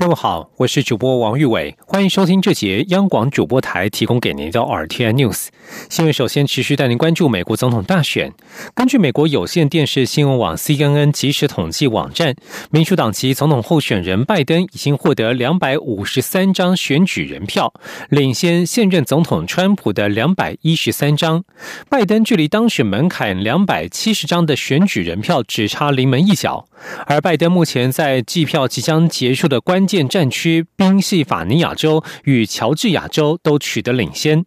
各位好，我是主播王玉伟，欢迎收听这节央广主播台提供给您的 RTN News 新闻。首先，持续带您关注美国总统大选。根据美国有线电视新闻网 CNN 即时统计网站，民主党籍总统候选人拜登已经获得两百五十三张选举人票，领先现任总统川普的两百一十三张。拜登距离当选门槛两百七十张的选举人票只差临门一脚。而拜登目前在计票即将结束的关键战区宾夕法尼亚州与乔治亚州都取得领先。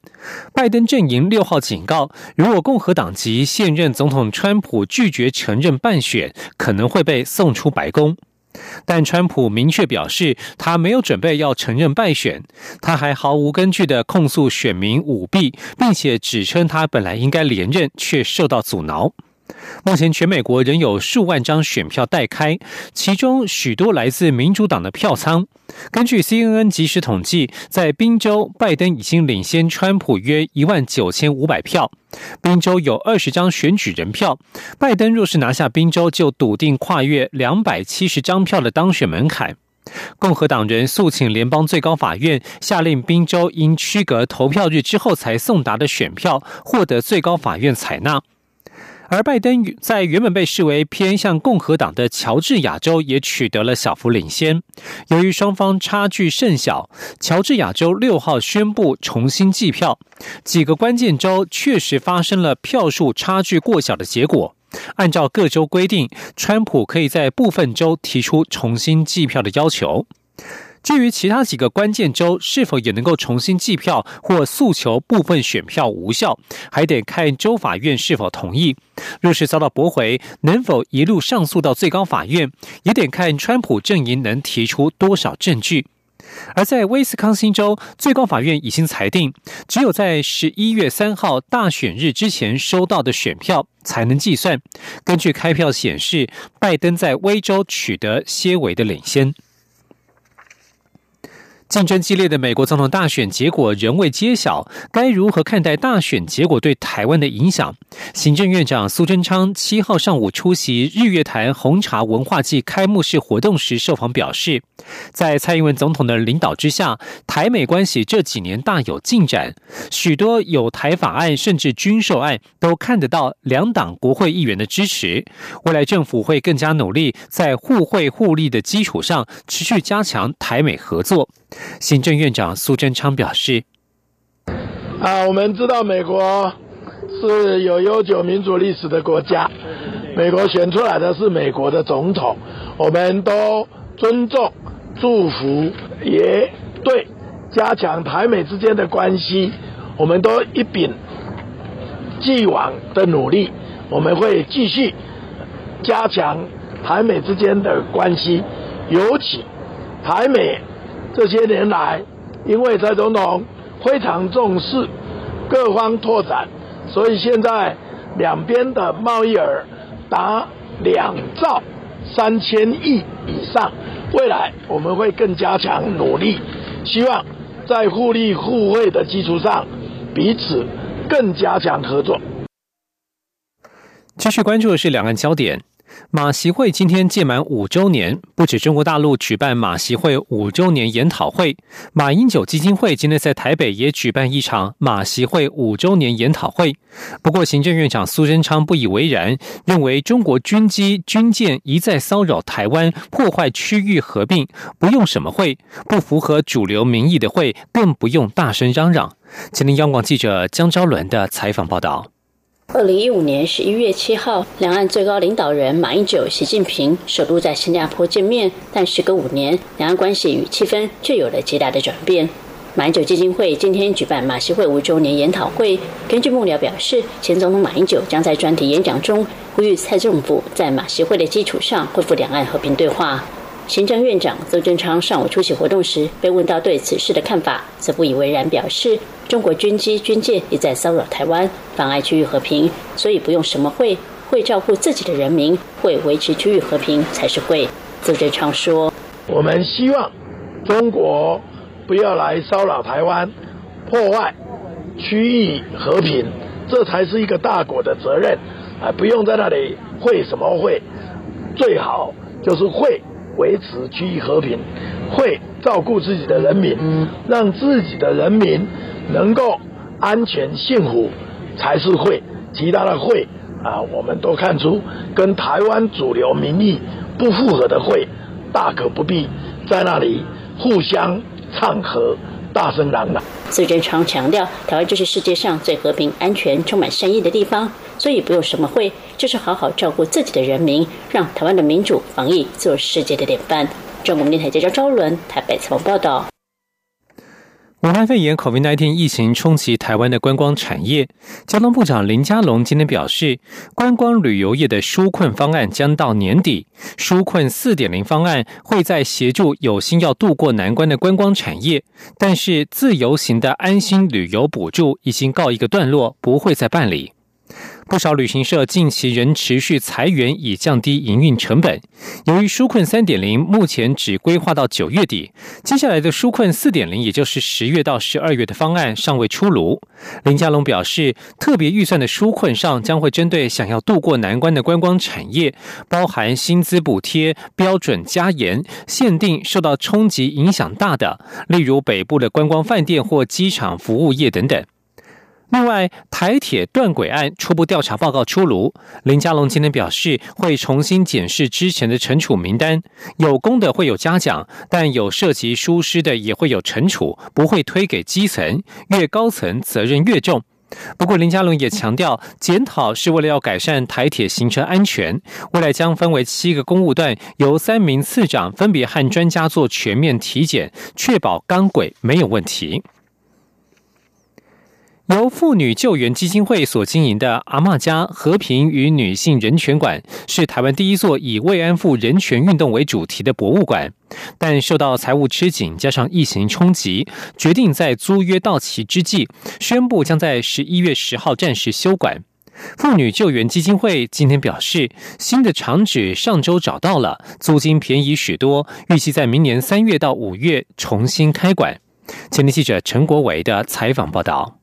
拜登阵营六号警告，如果共和党籍现任总统川普拒绝承认败选，可能会被送出白宫。但川普明确表示，他没有准备要承认败选。他还毫无根据的控诉选民舞弊，并且指称他本来应该连任，却受到阻挠。目前，全美国仍有数万张选票待开，其中许多来自民主党的票仓。根据 CNN 及时统计，在宾州，拜登已经领先川普约一万九千五百票。宾州有二十张选举人票，拜登若是拿下宾州，就笃定跨越两百七十张票的当选门槛。共和党人诉请联邦最高法院下令，宾州因区隔投票日之后才送达的选票，获得最高法院采纳。而拜登在原本被视为偏向共和党的乔治亚州也取得了小幅领先。由于双方差距甚小，乔治亚州六号宣布重新计票。几个关键州确实发生了票数差距过小的结果。按照各州规定，川普可以在部分州提出重新计票的要求。至于其他几个关键州是否也能够重新计票或诉求部分选票无效，还得看州法院是否同意。若是遭到驳回，能否一路上诉到最高法院，也得看川普阵营能提出多少证据。而在威斯康星州，最高法院已经裁定，只有在十一月三号大选日之前收到的选票才能计算。根据开票显示，拜登在威州取得些微的领先。竞争激烈的美国总统大选结果仍未揭晓，该如何看待大选结果对台湾的影响？行政院长苏贞昌七号上午出席日月潭红茶文化季开幕式活动时受访表示，在蔡英文总统的领导之下，台美关系这几年大有进展，许多有台法案甚至军售案都看得到两党国会议员的支持。未来政府会更加努力，在互惠互利的基础上，持续加强台美合作。行政院长苏贞昌表示：“啊，我们知道美国是有悠久民主历史的国家，美国选出来的是美国的总统，我们都尊重、祝福，也对加强台美之间的关系，我们都一秉既往的努力，我们会继续加强台美之间的关系，尤其台美。”这些年来，因为蔡总统非常重视各方拓展，所以现在两边的贸易额达两兆三千亿以上。未来我们会更加强努力，希望在互利互惠的基础上，彼此更加强合作。继续关注的是两岸焦点。马习会今天届满五周年，不止中国大陆举办马习会五周年研讨会，马英九基金会今天在台北也举办一场马习会五周年研讨会。不过，行政院长苏贞昌不以为然，认为中国军机军舰一再骚扰台湾，破坏区域合并，不用什么会，不符合主流民意的会，更不用大声嚷嚷。今天央广记者江昭伦的采访报道。二零一五年十一月七号，两岸最高领导人马英九、习近平首度在新加坡见面，但时隔五年，两岸关系与气氛却有了极大的转变。马英九基金会今天举办马习会五周年研讨会，根据幕僚表示，前总统马英九将在专题演讲中呼吁蔡政府在马习会的基础上恢复两岸和平对话。行政院长邹正昌上午出席活动时，被问到对此事的看法，则不以为然，表示中国军机军舰也在骚扰台湾，妨碍区域和平，所以不用什么会，会照顾自己的人民，会维持区域和平才是会。邹正昌说：“我们希望中国不要来骚扰台湾，破坏区域和平，这才是一个大国的责任啊！不用在那里会什么会，最好就是会维持区域和平，会照顾自己的人民，让自己的人民能够安全幸福，才是会。其他的会啊，我们都看出跟台湾主流民意不符合的会，大可不必在那里互相唱和、大声嚷嚷。苏贞昌强调，台湾就是世界上最和平、安全、充满善意的地方，所以不用什么会，就是好好照顾自己的人民，让台湾的民主防疫做世界的典范。中国电台记者赵伦台北采访报道。武汉肺炎 （COVID-19） 疫情冲击台湾的观光产业，交通部长林佳龙今天表示，观光旅游业的纾困方案将到年底，纾困四点零方案会在协助有心要渡过难关的观光产业，但是自由行的安心旅游补助已经告一个段落，不会再办理。不少旅行社近期仍持续裁员，以降低营运成本。由于纾困三点零目前只规划到九月底，接下来的纾困四点零，也就是十月到十二月的方案尚未出炉。林佳龙表示，特别预算的纾困上将会针对想要渡过难关的观光产业，包含薪资补贴标准加严、限定受到冲击影响大的，例如北部的观光饭店或机场服务业等等。另外，台铁断轨案初步调查报告出炉，林佳龙今天表示会重新检视之前的惩处名单，有功的会有嘉奖，但有涉及疏失的也会有惩处，不会推给基层，越高层责任越重。不过，林佳龙也强调，检讨是为了要改善台铁行车安全，未来将分为七个公务段，由三名次长分别和专家做全面体检，确保钢轨没有问题。由妇女救援基金会所经营的阿嬷家和平与女性人权馆，是台湾第一座以慰安妇人权运动为主题的博物馆。但受到财务吃紧，加上疫情冲击，决定在租约到期之际，宣布将在十一月十号暂时休馆。妇女救援基金会今天表示，新的厂址上周找到了，租金便宜许多，预计在明年三月到五月重新开馆。前天记者陈国伟的采访报道。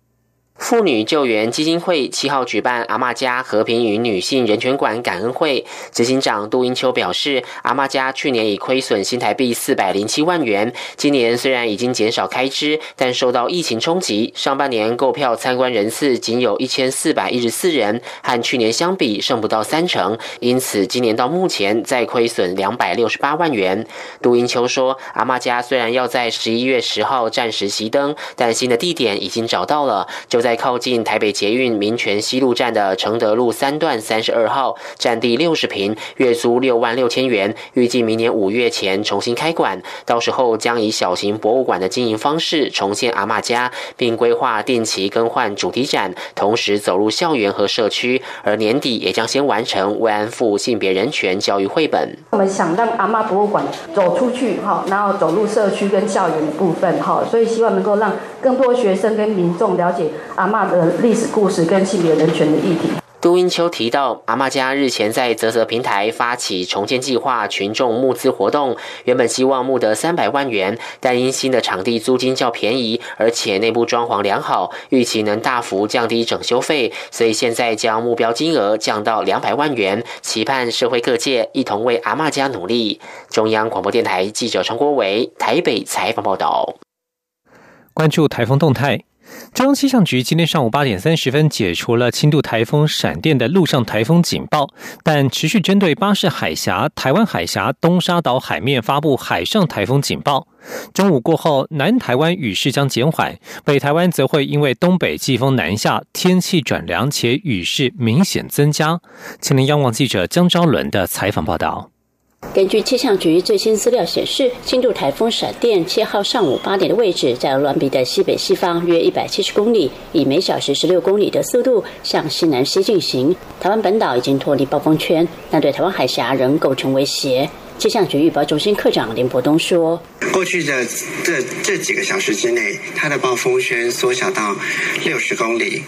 妇女救援基金会七号举办阿嬷家和平与女性人权馆感恩会，执行长杜英秋表示，阿嬷家去年已亏损新台币四百零七万元，今年虽然已经减少开支，但受到疫情冲击，上半年购票参观人次仅有一千四百一十四人，和去年相比剩不到三成，因此今年到目前再亏损两百六十八万元。杜英秋说，阿嬷家虽然要在十一月十号暂时熄灯，但新的地点已经找到了，就在。在靠近台北捷运民权西路站的承德路三段三十二号，占地六十平，月租六万六千元，预计明年五月前重新开馆。到时候将以小型博物馆的经营方式重现阿嬷家，并规划定期更换主题展，同时走入校园和社区。而年底也将先完成慰安妇性别人权教育绘本。我们想让阿嬷博物馆走出去哈，然后走入社区跟校园的部分哈，所以希望能够让更多学生跟民众了解。阿妈的历史故事跟性别人权的议题。杜英秋提到，阿妈家日前在泽泽平台发起重建计划群众募资活动，原本希望募得三百万元，但因新的场地租金较便宜，而且内部装潢良好，预期能大幅降低整修费，所以现在将目标金额降到两百万元，期盼社会各界一同为阿妈家努力。中央广播电台记者陈国伟台北采访报道。关注台风动态。中央气象局今天上午八点三十分解除了轻度台风闪电的陆上台风警报，但持续针对巴士海峡、台湾海峡、东沙岛海面发布海上台风警报。中午过后，南台湾雨势将减缓，北台湾则会因为东北季风南下，天气转凉且雨势明显增加。请听央广记者江昭伦的采访报道。根据气象局最新资料显示，轻度台风闪电七号上午八点的位置在滦比的西北西方约一百七十公里，以每小时十六公里的速度向西南西进行。台湾本岛已经脱离暴风圈，但对台湾海峡仍构成威胁。气象局预报中心科长林伯东说：“过去的这这几个小时之内，它的暴风圈缩小到六十公里，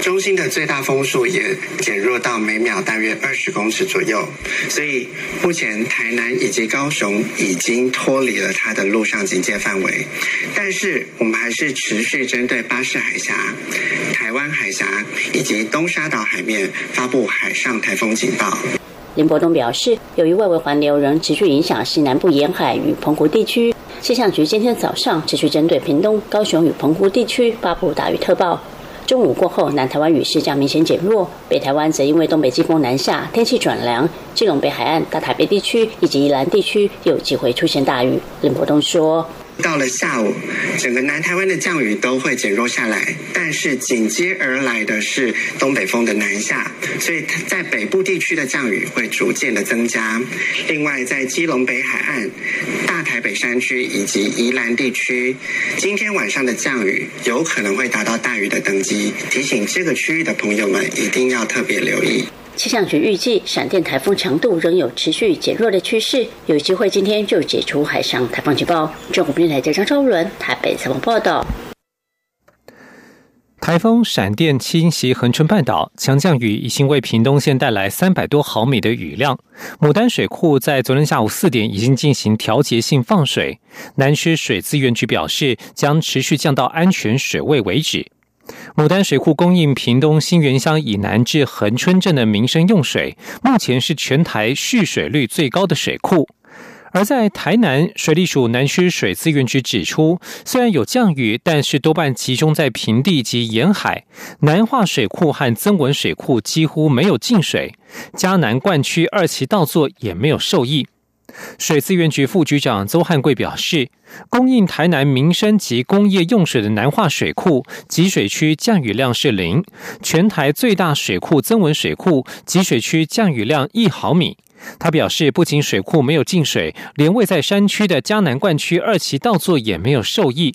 中心的最大风速也减弱到每秒大约二十公尺左右。所以目前台南以及高雄已经脱离了它的陆上警戒范围，但是我们还是持续针对巴士海峡、台湾海峡以及东沙岛海面发布海上台风警报。林伯东表示，由于外围环流仍持续影响西南部沿海与澎湖地区，气象局今天早上持续针对屏东、高雄与澎湖地区发布大雨特报。中午过后，南台湾雨势将明显减弱，北台湾则因为东北季风南下，天气转凉，基隆北海岸、大台北地区以及宜兰地区有机会出现大雨。林伯东说。到了下午，整个南台湾的降雨都会减弱下来，但是紧接而来的是东北风的南下，所以在北部地区的降雨会逐渐的增加。另外，在基隆北海岸、大台北山区以及宜兰地区，今天晚上的降雨有可能会达到大雨的等级，提醒这个区域的朋友们一定要特别留意。气象局预计，闪电台风强度仍有持续减弱的趋势，有机会今天就解除海上台风警报。中国电台记者张超伦台北采访报道。台风闪电侵袭恒春半岛，强降雨已经为屏东县带来三百多毫米的雨量。牡丹水库在昨天下午四点已经进行调节性放水，南区水资源局表示将持续降到安全水位为止。牡丹水库供应屏东新园乡以南至恒春镇的民生用水，目前是全台蓄水率最高的水库。而在台南水利署南区水资源局指出，虽然有降雨，但是多半集中在平地及沿海，南化水库和增文水库几乎没有进水，嘉南灌区二期稻作也没有受益。水资源局副局长邹汉贵表示，供应台南民生及工业用水的南化水库集水区降雨量是零，全台最大水库增文水库集水区降雨量一毫米。他表示，不仅水库没有进水，连位在山区的嘉南灌区二期稻作也没有受益。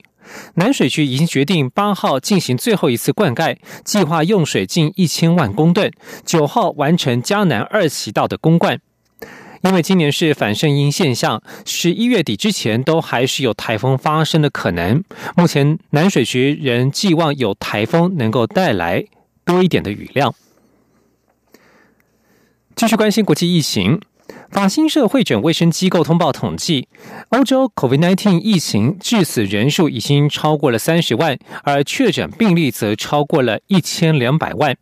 南水区已经决定八号进行最后一次灌溉，计划用水近一千万公吨，九号完成嘉南二期道的公灌。因为今年是反圣婴现象，十一月底之前都还是有台风发生的可能。目前南水局仍寄望有台风能够带来多一点的雨量。继续关心国际疫情，法新社会诊卫生机构通报统计，欧洲 COVID-19 疫情致死人数已经超过了三十万，而确诊病例则超过了一千两百万。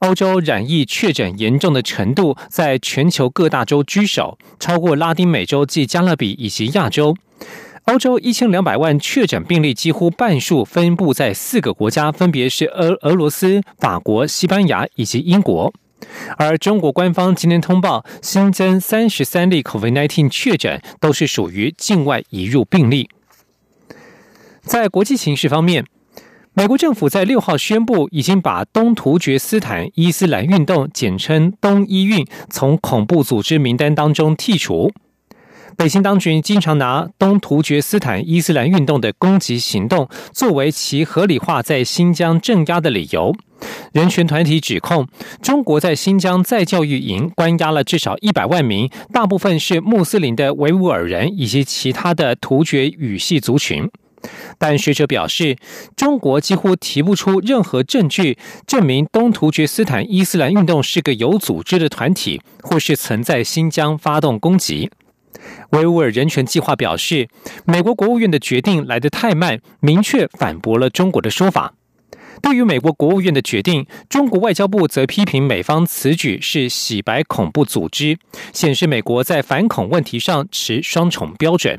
欧洲染疫确诊严重的程度在全球各大洲居首，超过拉丁美洲及加勒比以及亚洲。欧洲一千两百万确诊病例几乎半数分布在四个国家，分别是俄俄罗斯、法国、西班牙以及英国。而中国官方今天通报新增三十三例 COVID-19 确诊，都是属于境外移入病例。在国际形势方面。美国政府在六号宣布，已经把东突厥斯坦伊斯兰运动（简称东伊运）从恐怖组织名单当中剔除。北京当局经常拿东突厥斯坦伊斯兰运动的攻击行动作为其合理化在新疆镇压的理由。人权团体指控，中国在新疆再教育营关押了至少一百万名，大部分是穆斯林的维吾尔人以及其他的突厥语系族群。但学者表示，中国几乎提不出任何证据证明东突厥斯坦伊斯兰运动是个有组织的团体，或是曾在新疆发动攻击。维吾尔人权计划表示，美国国务院的决定来得太慢，明确反驳了中国的说法。对于美国国务院的决定，中国外交部则批评美方此举是洗白恐怖组织，显示美国在反恐问题上持双重标准。